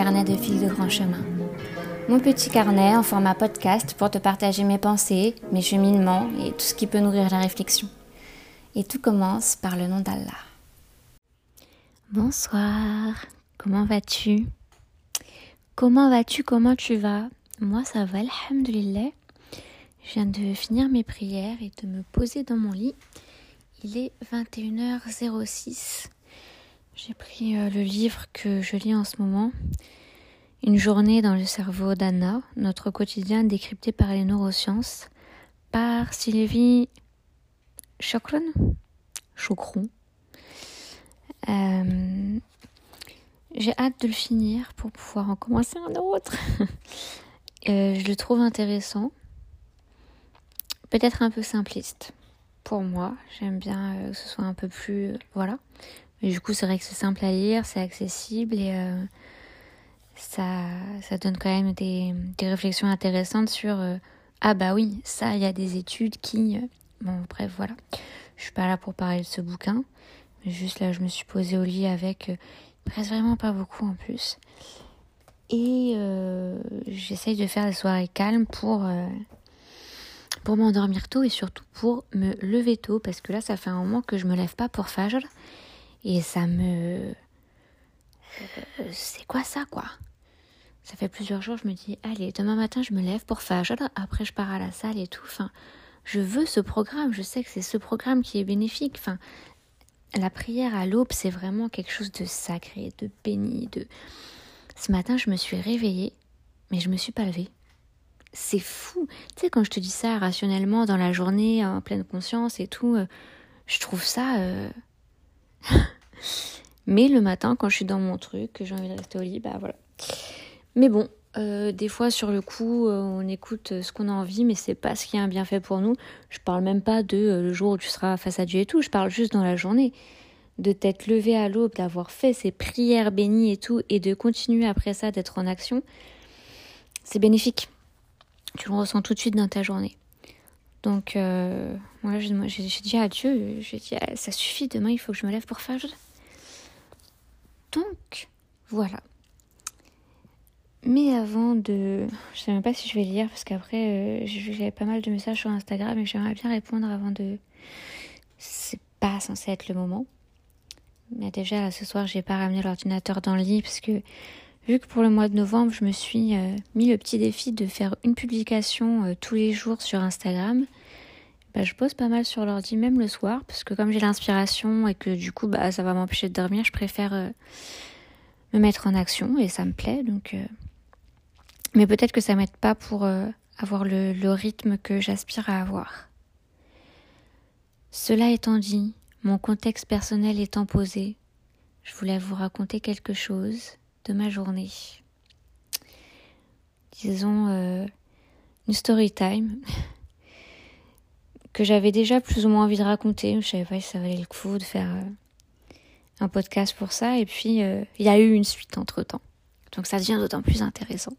De fil de grand chemin. Mon petit carnet en format podcast pour te partager mes pensées, mes cheminements et tout ce qui peut nourrir la réflexion. Et tout commence par le nom d'Allah. Bonsoir, comment vas-tu? Comment vas-tu? Comment tu vas? Moi ça va, alhamdulillah. Je viens de finir mes prières et de me poser dans mon lit. Il est 21h06. J'ai pris euh, le livre que je lis en ce moment, Une journée dans le cerveau d'Anna, notre quotidien décrypté par les neurosciences, par Sylvie Chocron, Chocron. Euh, j'ai hâte de le finir pour pouvoir en commencer un autre. Euh, je le trouve intéressant, peut-être un peu simpliste pour moi. J'aime bien que ce soit un peu plus... voilà. Du coup, c'est vrai que c'est simple à lire, c'est accessible et euh, ça, ça donne quand même des, des réflexions intéressantes sur euh, ah bah oui, ça, il y a des études qui. Euh, bon, bref, voilà. Je suis pas là pour parler de ce bouquin, juste là, je me suis posée au lit avec. il reste vraiment pas beaucoup en plus. Et j'essaye de faire des soirées calmes pour pour m'endormir tôt et surtout pour me lever tôt parce que là ça fait un moment que je me lève pas pour Fajr et ça me... Euh, c'est quoi ça, quoi? Ça fait plusieurs jours, je me dis, allez, demain matin, je me lève pour faire, après je pars à la salle et tout. Enfin, je veux ce programme, je sais que c'est ce programme qui est bénéfique. Enfin, la prière à l'aube, c'est vraiment quelque chose de sacré, de béni, de... Ce matin, je me suis réveillée, mais je me suis pas levée. C'est fou. Tu sais, quand je te dis ça rationnellement dans la journée, en pleine conscience et tout, euh, je trouve ça... Euh, mais le matin, quand je suis dans mon truc, que j'ai envie de rester au lit, bah voilà. Mais bon, euh, des fois sur le coup, euh, on écoute ce qu'on a envie, mais c'est pas ce qui est un bienfait pour nous. Je parle même pas de euh, le jour où tu seras face à Dieu et tout, je parle juste dans la journée. De t'être levé à l'aube, d'avoir fait ces prières bénies et tout, et de continuer après ça d'être en action, c'est bénéfique. Tu le ressens tout de suite dans ta journée. Donc, euh, voilà, j'ai dit à Dieu, j'ai dit, ah, ça suffit, demain il faut que je me lève pour faire. Donc, voilà. Mais avant de... Je sais même pas si je vais lire, parce qu'après, euh, j'avais pas mal de messages sur Instagram et j'aimerais bien répondre avant de... C'est pas censé être le moment. Mais déjà, ce soir, j'ai pas ramené l'ordinateur dans le lit, parce que vu que pour le mois de novembre, je me suis euh, mis le petit défi de faire une publication euh, tous les jours sur Instagram, bah, je pose pas mal sur l'ordi, même le soir, parce que comme j'ai l'inspiration et que du coup, bah, ça va m'empêcher de dormir, je préfère euh, me mettre en action et ça me plaît. Donc, mais peut-être que ça m'aide pas pour avoir le, le rythme que j'aspire à avoir. Cela étant dit, mon contexte personnel étant posé, je voulais vous raconter quelque chose de ma journée. Disons euh, une story time que j'avais déjà plus ou moins envie de raconter. Je savais pas si ça valait le coup de faire euh, un podcast pour ça. Et puis euh, il y a eu une suite entre temps. Donc ça devient d'autant plus intéressant.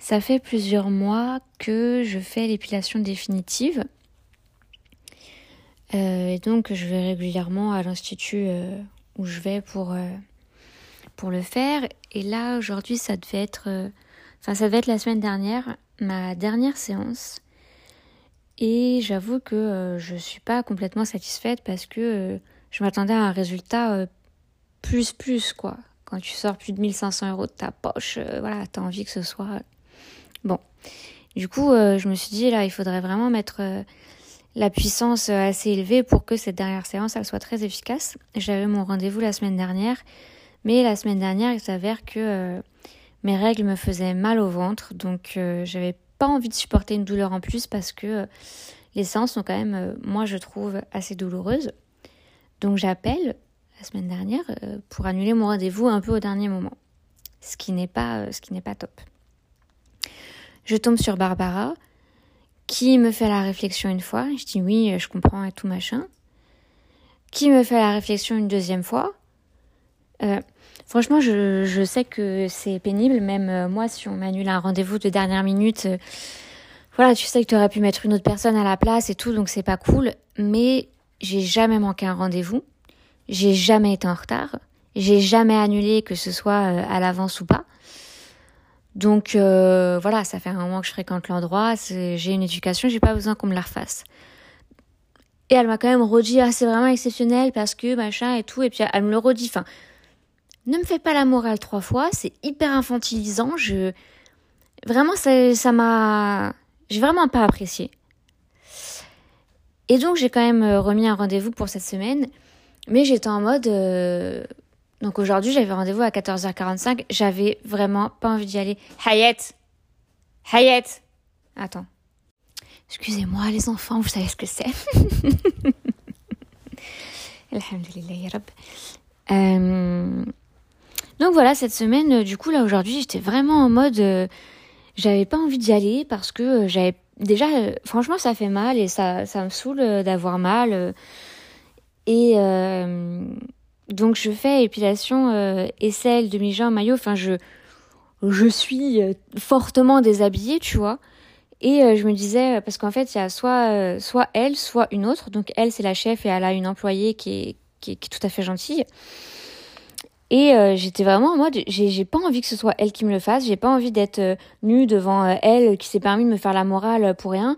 Ça fait plusieurs mois que je fais l'épilation définitive. et donc je vais régulièrement à l'institut où je vais pour pour le faire. Et là, aujourd'hui, ça devait être, euh, enfin, ça devait être la semaine dernière, ma dernière séance. Et j'avoue que euh, je suis pas complètement satisfaite parce que euh, je m'attendais à un résultat plus plus quoi. Quand tu sors plus de 1500 euros de ta poche, voilà, t'as envie que ce soit bon. Du coup, je me suis dit là, il faudrait vraiment mettre la puissance assez élevée pour que cette dernière séance elle soit très efficace. J'avais mon rendez-vous la semaine dernière mais la semaine dernière, il s'avère que euh, mes règles me faisaient mal au ventre, donc euh, j'avais pas envie de supporter une douleur en plus parce que euh, les séances sont quand même, moi je trouve, assez douloureuses. Donc j'appelle la semaine dernière pour annuler mon rendez-vous un peu au dernier moment, ce qui n'est pas, ce qui n'est pas top. Je tombe sur Barbara qui me fait la réflexion une fois. Je dis oui, je comprends et tout machin. Qui me fait la réflexion une deuxième fois. Euh, franchement, je, sais que c'est pénible, même euh, moi, si on m'annule un rendez-vous de dernière minute, euh, voilà, tu sais que tu aurais pu mettre une autre personne à la place et tout, donc c'est pas cool. Mais j'ai jamais manqué un rendez-vous, j'ai jamais été en retard, j'ai jamais annulé, que ce soit à l'avance ou pas. Donc voilà, ça fait un moment que je fréquente l'endroit, j'ai une éducation, j'ai pas besoin qu'on me la refasse. Et elle m'a quand même redit, ah, c'est vraiment exceptionnel parce que machin et tout. Et puis elle me le redit. Enfin, ne me fais pas la morale trois fois, c'est hyper infantilisant. Je. Vraiment, ça, ça m'a. J'ai vraiment pas apprécié. Et donc, j'ai quand même euh, remis un rendez-vous pour cette semaine. Mais j'étais en mode. Euh, donc aujourd'hui, j'avais rendez-vous à 14h45. J'avais vraiment pas envie d'y aller. Hayat Hayat Attends. Excusez-moi les enfants, vous savez ce que c'est? Alhamdulillah, donc voilà, cette semaine, euh, du coup, là aujourd'hui, j'étais vraiment en mode. Euh, j'avais pas envie d'y aller parce que j'avais. Déjà, franchement, ça fait mal et ça, ça me saoule d'avoir mal. et donc, je fais épilation aisselle, demi-jambe, maillot. Enfin, je, je suis fortement déshabillée, tu vois. Et euh, je me disais, euh, parce qu'en fait, il y a soit, euh, soit elle, soit une autre. Donc elle, c'est la chef et elle a une employée qui qui qui est tout à fait gentille. Et j'étais vraiment en mode, j'ai pas envie que ce soit elle qui me le fasse, j'ai pas envie d'être nue devant elle qui s'est permis de me faire la morale pour rien.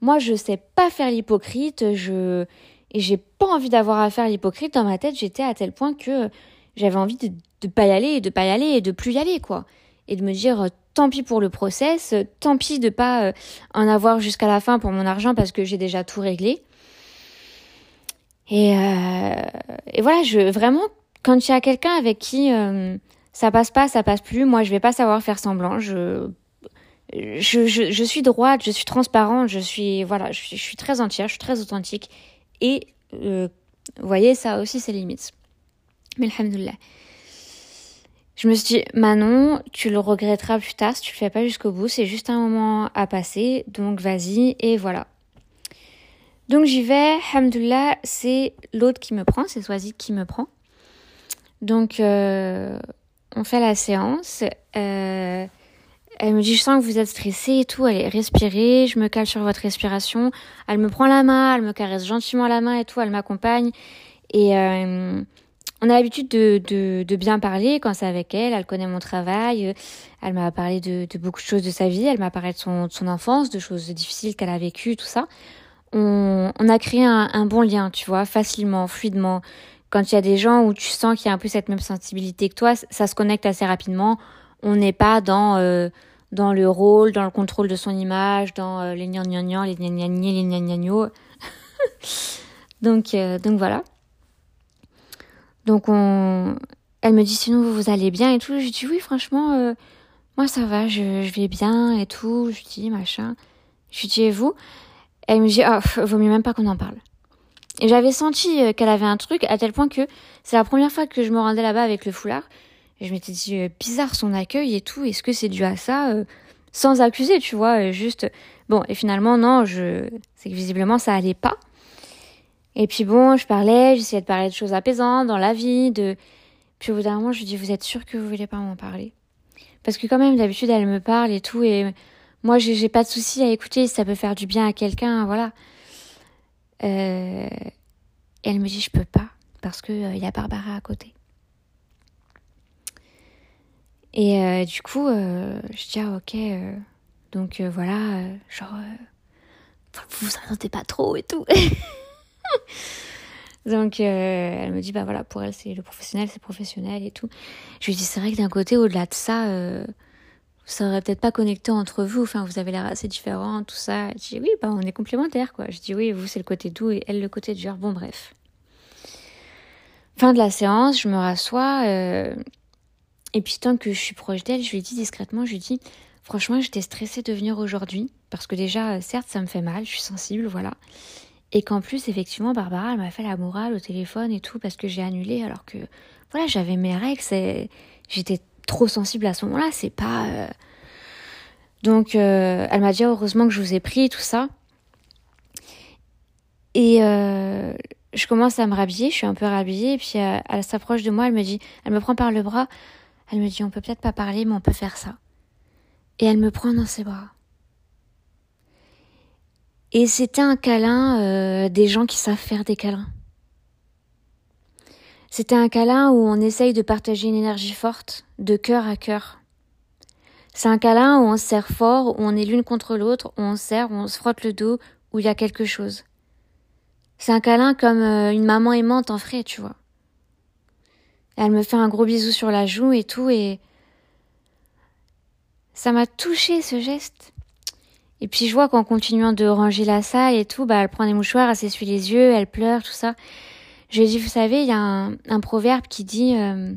Moi, je sais pas faire l'hypocrite, je et j'ai pas envie d'avoir à faire l'hypocrite. Dans ma tête, j'étais à tel point que j'avais envie de, de pas y aller, de pas y aller et de plus y aller, quoi. Et de me dire, tant pis pour le process, tant pis de pas euh, en avoir jusqu'à la fin pour mon argent parce que j'ai déjà tout réglé. Et, euh, et voilà, je vraiment quand il y a quelqu'un avec qui euh, ça passe pas, ça passe plus, moi je vais pas savoir faire semblant. Je je, je, suis droite, je suis transparente, je suis voilà, je, suis très entière, je suis très authentique. Et vous voyez, ça aussi c'est limites. Mais alhamdoulilah. Je me suis dit, Manon, tu le regretteras plus tard si tu le fais pas jusqu'au bout. C'est juste un moment à passer. Donc vas-y et voilà. Donc j'y vais. Hamdullah, c'est l'autre qui me prend. C'est Swazik qui me prend. Donc euh, on fait la séance. Euh, elle me dit, je sens que vous êtes stressée et tout. Allez, respirez. Je me cale sur votre respiration. Elle me prend la main. Elle me caresse gentiment la main et tout. Elle m'accompagne. Et... Euh, on a l'habitude de, bien parler quand c'est avec elle. Elle connaît mon travail. Elle m'a parlé de, beaucoup de choses de sa vie. Elle m'a parlé de son, enfance, de choses difficiles qu'elle a vécues, tout ça. On, a créé un, bon lien, tu vois, facilement, fluidement. Quand il y a des gens où tu sens qu'il y a un peu cette même sensibilité que toi, ça se connecte assez rapidement. On n'est pas dans euh, dans le rôle, dans le contrôle de son image, dans euh, les gnan les gnagnagni, les gnagnagnos. donc euh, donc voilà. Donc on, elle me dit sinon vous, allez bien et tout. Je dis oui franchement euh, moi ça va, je, je, vais bien et tout. Je dis machin. Je dis et vous Elle me dit oh vaut mieux même pas qu'on en parle. Et j'avais senti euh, qu'elle avait un truc à tel point que c'est la première fois que je me rendais là-bas avec le foulard. Et je m'étais dit euh, bizarre son accueil et tout. Est-ce que c'est dû à ça Sans accuser, tu vois, juste bon. Et finalement non, je c'est que visiblement ça allait pas. Et puis bon, je parlais, j'essayais de parler de choses apaisantes dans la vie, de... Puis au bout d'un moment, je lui dis, vous êtes sûr que vous voulez pas m'en parler? Parce que quand même, d'habitude, elle me parle et tout, et moi, j'ai pas de souci à écouter si ça peut faire du bien à quelqu'un, voilà. Euh... Elle me dit, je peux pas, parce que il euh, y a Barbara à côté. Et euh, du coup, euh, je dis, ah ok, donc voilà, genre, vous vous attendez pas trop et tout. Donc elle me dit bah voilà pour elle c'est le professionnel c'est professionnel et tout. Je lui dis c'est vrai que d'un côté au-delà de ça euh, ça aurait peut-être pas connecté entre vous enfin vous avez l'air assez différents tout ça. Je dis oui bah on est complémentaires quoi. Je dis oui vous c'est le côté doux et elle le côté dur. Bon bref. Fin de la séance je me rassois euh, et puis tant que je suis proche d'elle je lui dis discrètement je lui dis franchement j'étais stressée de venir aujourd'hui parce que déjà certes ça me fait mal je suis sensible voilà et qu'en plus, effectivement, Barbara, elle m'a fait la morale au téléphone et tout parce que j'ai annulé alors que, voilà, j'avais mes règles, j'étais trop sensible à ce moment-là, c'est pas... Euh. Donc, euh, elle m'a dit, heureusement que je vous ai pris, tout ça. Et euh, je commence à me rhabiller, je suis un peu rhabillée, et puis elle s'approche de moi, elle me dit, elle me prend par le bras, elle me dit, on peut peut-être pas parler, mais on peut faire ça. Et elle me prend dans ses bras. Et c'était un câlin des gens qui savent faire des câlins. C'était un câlin où on essaye de partager une énergie forte, de cœur à cœur. C'est un câlin où on se serre fort, où on est l'une contre l'autre, où on se serre, où on se frotte le dos, où il y a quelque chose. C'est un câlin comme euh, une maman aimante en ferait, tu vois. Elle me fait un gros bisou sur la joue et tout, et ça m'a touché ce geste. Et puis je vois qu'en continuant de ranger la salle et tout, bah elle prend des mouchoirs, elle s'essuie les yeux, elle pleure, tout ça. Je lui ai dit, vous savez, il y a un, proverbe qui dit, euh,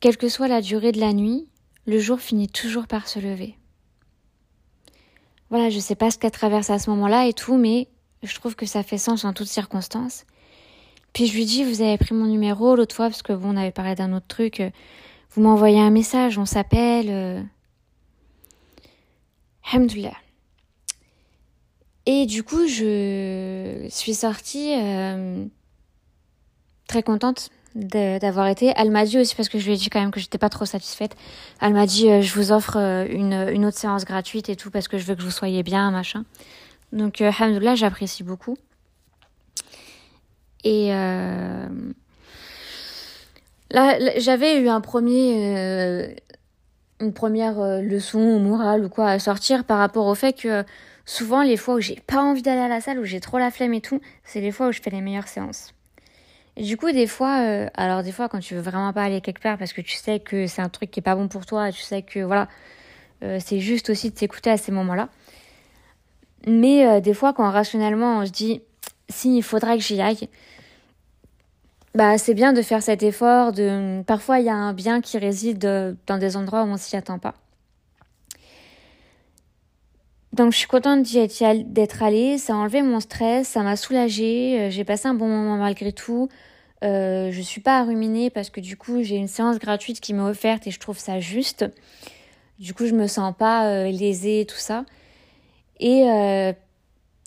quelle que soit la durée de la nuit, le jour finit toujours par se lever. Voilà, je sais pas ce qu'elle traverse à ce moment-là et tout, mais je trouve que ça fait sens en toutes circonstances. Puis je lui dis, vous avez pris mon numéro l'autre fois parce que vous, on avait parlé d'un autre truc. Euh, vous m'envoyez un message, on s'appelle. Euh... Et du coup, je suis sortie euh, très contente d'avoir été. Elle m'a dit aussi, parce que je lui ai dit quand même que j'étais pas trop satisfaite, elle m'a dit euh, je vous offre euh, une, une, autre séance gratuite et tout parce que je veux que vous soyez bien, machin. Donc, euh, j'apprécie beaucoup. Et euh, là, j'avais eu un premier, une première leçon morale ou quoi à sortir par rapport au fait que souvent les fois où j'ai pas envie d'aller à la salle, où j'ai trop la flemme et tout, c'est les fois où je fais les meilleures séances. Du coup, des fois, euh, alors des fois, quand tu veux vraiment pas aller quelque part parce que tu sais que c'est un truc qui est pas bon pour toi, tu sais que voilà, euh, c'est juste aussi de s'écouter à ces moments-là. Mais euh, des fois, quand rationnellement on se dit, si il faudrait que j'y aille, bah c'est bien de faire cet effort. De parfois, il y a un bien qui réside dans des endroits où on s'y attend pas. Donc je suis contente d'être allée, ça a enlevé mon stress, ça m'a soulagée, euh, j'ai passé un bon moment malgré tout. Euh, je suis pas à ruminer parce que du coup j'ai une séance gratuite qui m'est offerte et je trouve ça juste. Du coup je me sens pas euh, lésée tout ça. Et euh,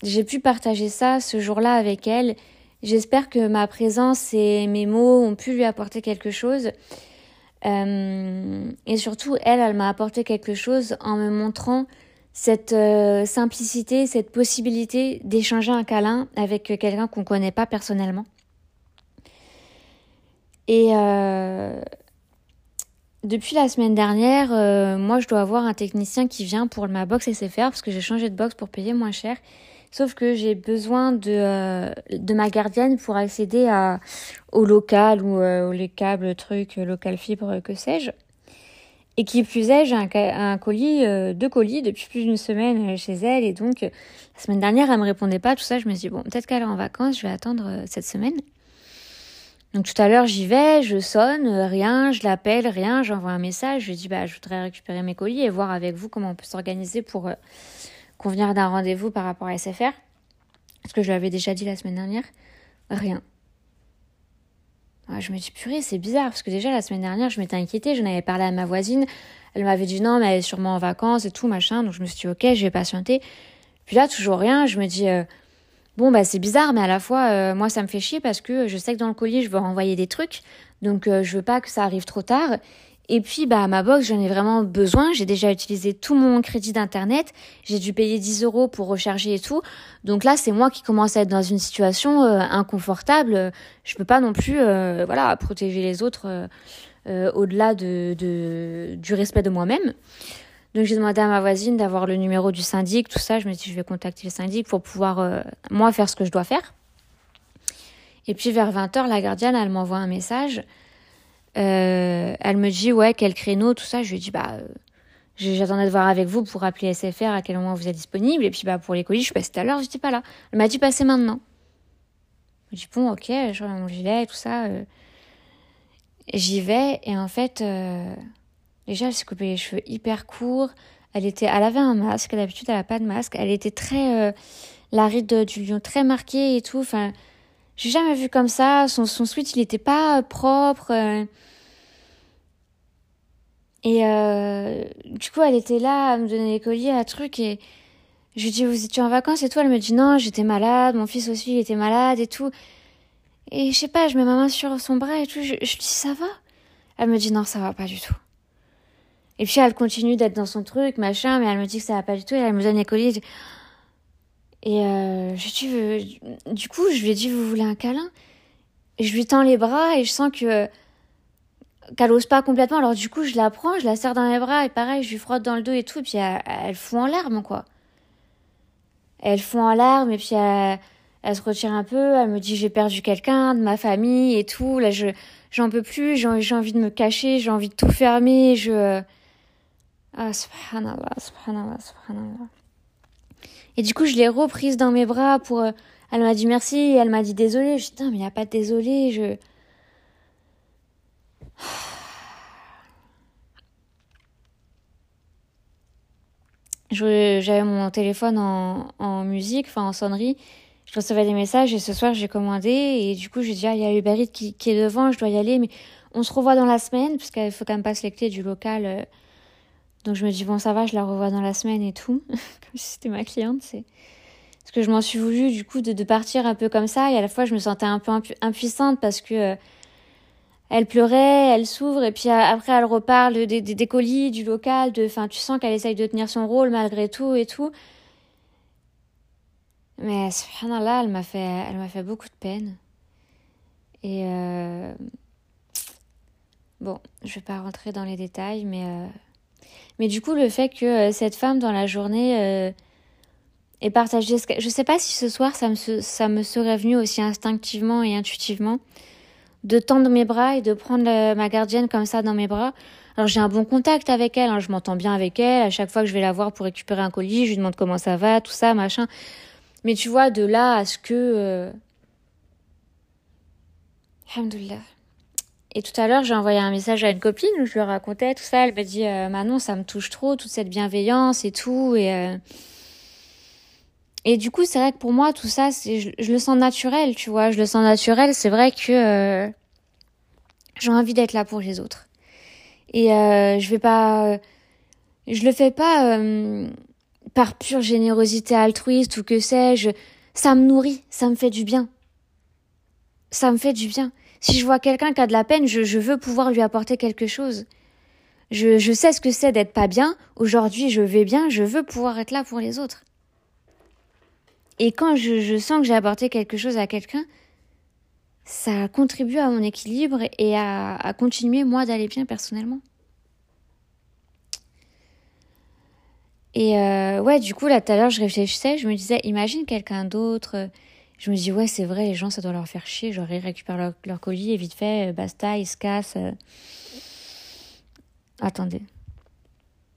j'ai pu partager ça ce jour-là avec elle. J'espère que ma présence et mes mots ont pu lui apporter quelque chose. et surtout elle, elle m'a apporté quelque chose en me montrant cette euh, simplicité, cette possibilité d'échanger un câlin avec quelqu'un qu'on ne connaît pas personnellement. Et euh, depuis la semaine dernière, euh, moi je dois avoir un technicien qui vient pour ma box SFR parce que j'ai changé de box pour payer moins cher. Sauf que j'ai besoin de, de ma gardienne pour accéder à, au local ou les câbles, trucs, local fibre, que sais-je. Et qui plus est, j'ai un, colis, euh, deux colis depuis plus d'une semaine euh, chez elle. Et donc, euh, la semaine dernière, elle me répondait pas, tout ça. Je me suis dit, bon, peut-être qu'elle est en vacances, je vais attendre cette semaine. Donc tout à l'heure, j'y vais, je sonne, rien, je l'appelle, rien, j'envoie un message, je lui dis, bah, je voudrais récupérer mes colis et voir avec vous comment on peut s'organiser pour convenir d'un rendez-vous par rapport à SFR. Parce que je l'avais déjà dit la semaine dernière. Rien je me dis, purée, c'est bizarre, parce que déjà la semaine dernière, je m'étais inquiétée, j'en avais parlé à ma voisine, elle m'avait dit non, mais elle est sûrement en vacances et tout, machin, donc je me suis dit, ok, je vais patienter. Puis là, toujours rien, je me dis, euh, bon, bah c'est bizarre, mais à la fois, euh, moi, ça me fait chier parce que je sais que dans le colis, je veux renvoyer des trucs, donc euh, je veux pas que ça arrive trop tard. Et puis, bah, ma box, j'en ai vraiment besoin. J'ai déjà utilisé tout mon crédit d'internet. J'ai dû payer 10 euros pour recharger et tout. Donc là, c'est moi qui commence à être dans une situation euh, inconfortable. Je peux pas non plus, euh, voilà, protéger les autres euh, au-delà de, du respect de moi-même. Donc j'ai demandé à ma voisine d'avoir le numéro du syndic, tout ça. Je me suis dit, je vais contacter le syndic pour pouvoir, moi, faire ce que je dois faire. Et puis vers 20h, la gardienne, elle m'envoie un message. Euh, elle me dit ouais quel créneau tout ça. Je lui dis bah euh, j'attendais de voir avec vous pour appeler SFR à quel moment vous êtes disponible et puis bah pour les colis je suis passée tout à l'heure j'étais pas là. Elle m'a dit passer maintenant. Je dis bon ok je remets mon gilet et tout ça. Euh. J'y vais et en fait déjà elle s'est coupée les cheveux hyper courts. Elle était elle avait un masque d'habitude elle a pas de masque. Elle était très la ride du lion très marquée et tout. Enfin j'ai jamais vu comme ça. Son, son switch, il était pas propre. Et euh, du coup, elle était là à me donner les colliers, à truc, et je lui dis, vous étiez en vacances et tout? Elle me dit, non, j'étais malade, mon fils aussi, il était malade et tout. Et je sais pas, je mets ma main sur son bras et tout, je, je dis, ça va? Elle me dit, non, ça va pas du tout. Et puis elle continue d'être dans son truc, machin, mais elle me dit que ça va pas du tout, et elle me donne les colliers. Et euh, je dis, du coup, je lui ai dit, vous voulez un câlin? Je lui tends les bras et je sens que qu'elle ose pas complètement. Alors du coup, je la prends, je la serre dans mes bras et pareil, je lui frotte dans le dos et tout, puis elle, elle en larmes, quoi. Elle fout en larmes et puis elle, se retire un peu, elle me dit j'ai perdu quelqu'un de ma famille et tout. Là, je j'en peux plus, j'ai envie de me cacher, j'ai envie de tout fermer, je ah subhanallah, subhanallah, subhanallah. Et du coup, je l'ai reprise dans mes bras pour elle m'a dit merci, elle m'a dit désolé. Je dis mais il n'y a pas de désolé, je j'avais mon téléphone en, musique, enfin en sonnerie. Je recevais des messages et ce soir j'ai commandé et du coup j'ai dit ah il y a Uber Eats qui, est devant, je dois y aller mais on se revoit dans la semaine parce qu'il faut quand même passer les clés du local. Euh. Donc je me dis bon ça va, je la revois dans la semaine et tout, comme si c'était ma cliente. C'est parce que je m'en suis voulu du coup de, de, partir un peu comme ça et à la fois je me sentais un peu impuissante parce que euh, elle pleurait, elle s'ouvre et puis après elle reparle des, des, colis, du local, de, enfin tu sens qu'elle essaye de tenir son rôle malgré tout et tout. Mais subhanallah, elle m'a fait, elle m'a fait beaucoup de peine. Et euh... bon, je vais pas rentrer dans les détails, mais euh... mais du coup le fait que euh, cette femme dans la journée euh, ait partagé, je sais pas si ce soir ça me ça me serait venu aussi instinctivement et intuitivement de tendre mes bras et de prendre ma gardienne comme ça dans mes bras. Alors j'ai un bon contact avec elle, hein, je m'entends bien avec elle. À chaque fois que je vais la voir pour récupérer un colis, je lui demande comment ça va, tout ça, machin. Mais tu vois, de là à ce que... Euh... Et tout à l'heure, j'ai envoyé un message à une copine où je lui racontais tout ça. Elle m'a dit, euh, Manon, ça me touche trop, toute cette bienveillance et tout. Et... Euh, et du coup, c'est vrai que pour moi, tout ça, c'est, je, le sens naturel, tu vois. Je le sens naturel. C'est vrai que euh, j'ai envie d'être là pour les autres. Et euh, je vais pas, je le fais pas euh, par pure générosité altruiste ou que sais-je. Ça me nourrit, ça me fait du bien. Ça me fait du bien. Si je vois quelqu'un qui a de la peine, je, veux pouvoir lui apporter quelque chose. Je, sais ce que c'est d'être pas bien. Aujourd'hui, je vais bien. Je veux pouvoir être là pour les autres. Et quand je, sens que j'ai apporté quelque chose à quelqu'un, ça contribue à mon équilibre et à, continuer moi d'aller bien personnellement. Et euh, ouais, du coup, là, tout à l'heure, je réfléchissais, je me disais, imagine quelqu'un d'autre. Je me dis, ouais, c'est vrai, les gens, ça doit leur faire chier. Genre, ils récupèrent leur, colis et vite fait, euh, basta, ils se cassent. Euh. Attendez.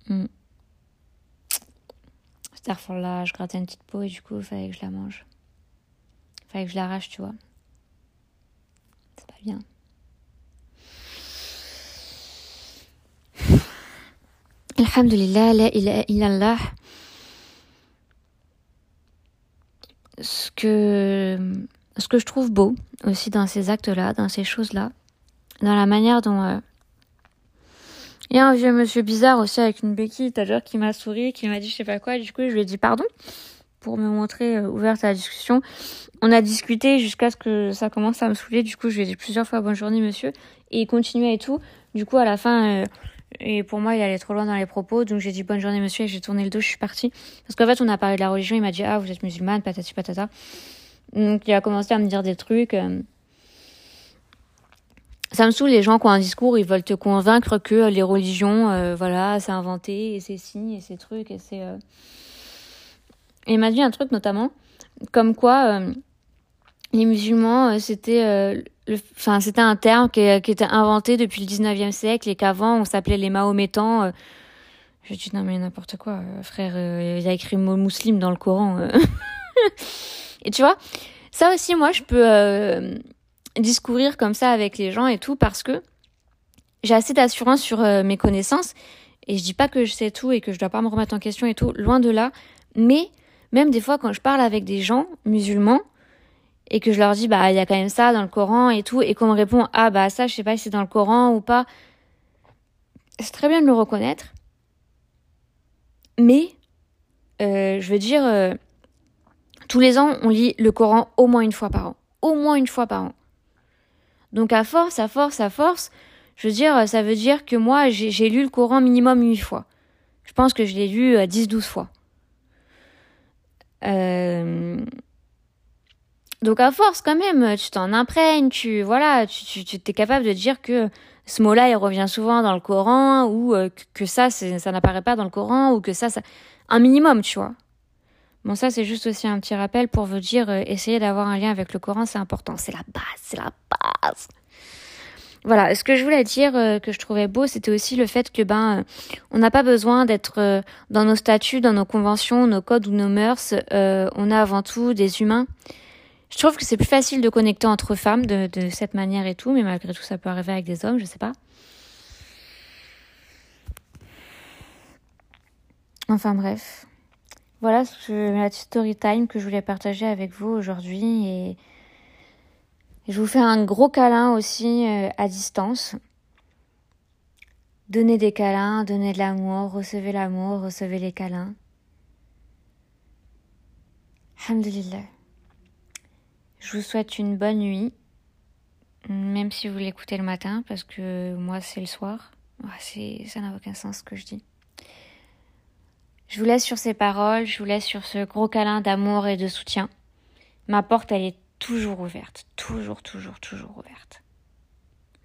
Hmm là, je grattais une petite peau et du coup, il fallait que je la mange. Il fallait que je l'arrache, tu vois. C'est pas bien. Alhamdulillah, la ilaha illallah. Ce que, ce que je trouve beau aussi dans ces actes-là, dans ces choses-là, dans la manière dont euh, il y a un vieux monsieur bizarre aussi avec une béquille tout à l'heure qui m'a souri, qui m'a dit je sais pas quoi. Du coup, je lui ai dit pardon pour me montrer euh, ouverte à la discussion. On a discuté jusqu'à ce que ça commence à me saouler. Du coup, je lui ai dit plusieurs fois bonne journée monsieur. Et il continuait et tout. Du coup, à la fin, euh, et pour moi, il allait trop loin dans les propos. Donc j'ai dit bonne journée monsieur et j'ai tourné le dos, je suis partie. Parce qu'en fait, on a parlé de la religion. Il m'a dit ah, vous êtes musulmane, patati patata. Donc il a commencé à me dire des trucs. Euh, ça me saoule les gens qui ont un discours, ils veulent te convaincre que les religions, euh, voilà, c'est inventé et c'est ci et c'est trucs et c'est. Euh... Et il m'a dit un truc notamment, comme quoi les musulmans, euh, c'était, enfin, c'était un terme qui, qui, était inventé depuis le 19e siècle et qu'avant on s'appelait les Mahométans. Je dis non mais n'importe quoi, frère, il a écrit mot musulman dans le Coran. et tu vois, ça aussi moi je peux discourir comme ça avec les gens et tout parce que j'ai assez d'assurance sur euh, mes connaissances et je dis pas que je sais tout et que je dois pas me remettre en question et tout, loin de là. Mais même des fois quand je parle avec des gens musulmans et que je leur dis bah il y a quand même ça dans le Coran et tout et qu'on me répond ah bah ça je sais pas si c'est dans le Coran ou pas, c'est très bien de le reconnaître. Mais euh, je veux dire euh, tous les ans on lit le Coran au moins une fois par an, au moins une fois par an. Donc à force, à force, à force, je veux dire, ça veut dire que moi, j'ai lu le Coran minimum huit fois. Je pense que je l'ai lu euh, dix, douze fois. Euh... Donc à force quand même, tu t'en imprègnes, tu voilà, tu, tu, es capable de dire que ce mot-là il revient souvent dans le Coran ou euh, que ça ça n'apparaît pas dans le Coran ou que ça ça un minimum, tu vois. Bon ça c'est juste aussi un petit rappel pour vous dire euh, essayer d'avoir un lien avec le Coran, c'est important, c'est la base, c'est la base. Voilà, ce que je voulais dire euh, que je trouvais beau, c'était aussi le fait que ben on n'a pas besoin d'être dans nos statuts, dans nos conventions, nos codes ou nos mœurs, on a avant tout des humains je trouve que c'est plus facile de connecter entre femmes de, de, cette manière et tout, mais malgré tout, ça peut arriver avec des hommes, je sais pas. Enfin bref. Voilà ce la story time que je voulais partager avec vous aujourd'hui et je vous fais un gros câlin aussi euh, à distance. Donnez des câlins, donnez de l'amour, recevez l'amour, recevez les câlins. Alhamdulillah. Je vous souhaite une bonne nuit, même si vous l'écoutez le matin, parce que moi c'est le soir. ça n'a aucun sens ce que je dis. Je vous laisse sur ces paroles, je vous laisse sur ce gros câlin d'amour et de soutien. Ma porte, elle est toujours ouverte, toujours, toujours, toujours ouverte.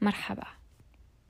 Marhaba.